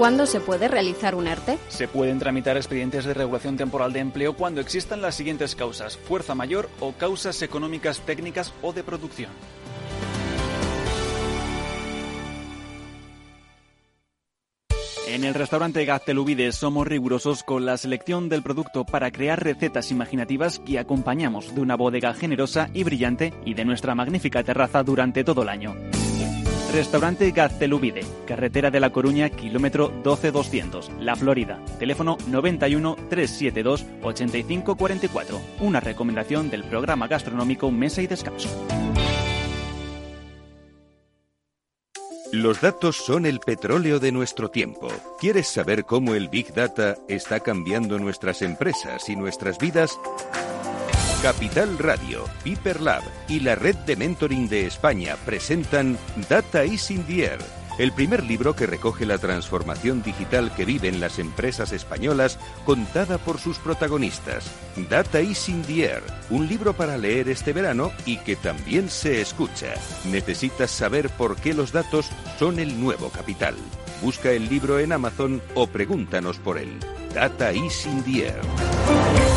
K: ¿Cuándo se puede realizar un ERTE?
L: Se pueden tramitar expedientes de regulación temporal de empleo cuando existan las siguientes causas, fuerza mayor o causas económicas técnicas o de producción. En el restaurante Gaztelubides somos rigurosos con la selección del producto para crear recetas imaginativas que acompañamos de una bodega generosa y brillante y de nuestra magnífica terraza durante todo el año. Restaurante Gaztelubide, carretera de La Coruña, kilómetro 12200, La Florida. Teléfono 91 372 8544. Una recomendación del programa gastronómico Mesa y Descanso.
C: Los datos son el petróleo de nuestro tiempo. ¿Quieres saber cómo el Big Data está cambiando nuestras empresas y nuestras vidas? Capital Radio, Piper Lab y la red de mentoring de España presentan Data is in the Air, el primer libro que recoge la transformación digital que viven las empresas españolas contada por sus protagonistas. Data is in the air, un libro para leer este verano y que también se escucha. Necesitas saber por qué los datos son el nuevo capital. Busca el libro en Amazon o pregúntanos por él. Data is in the air.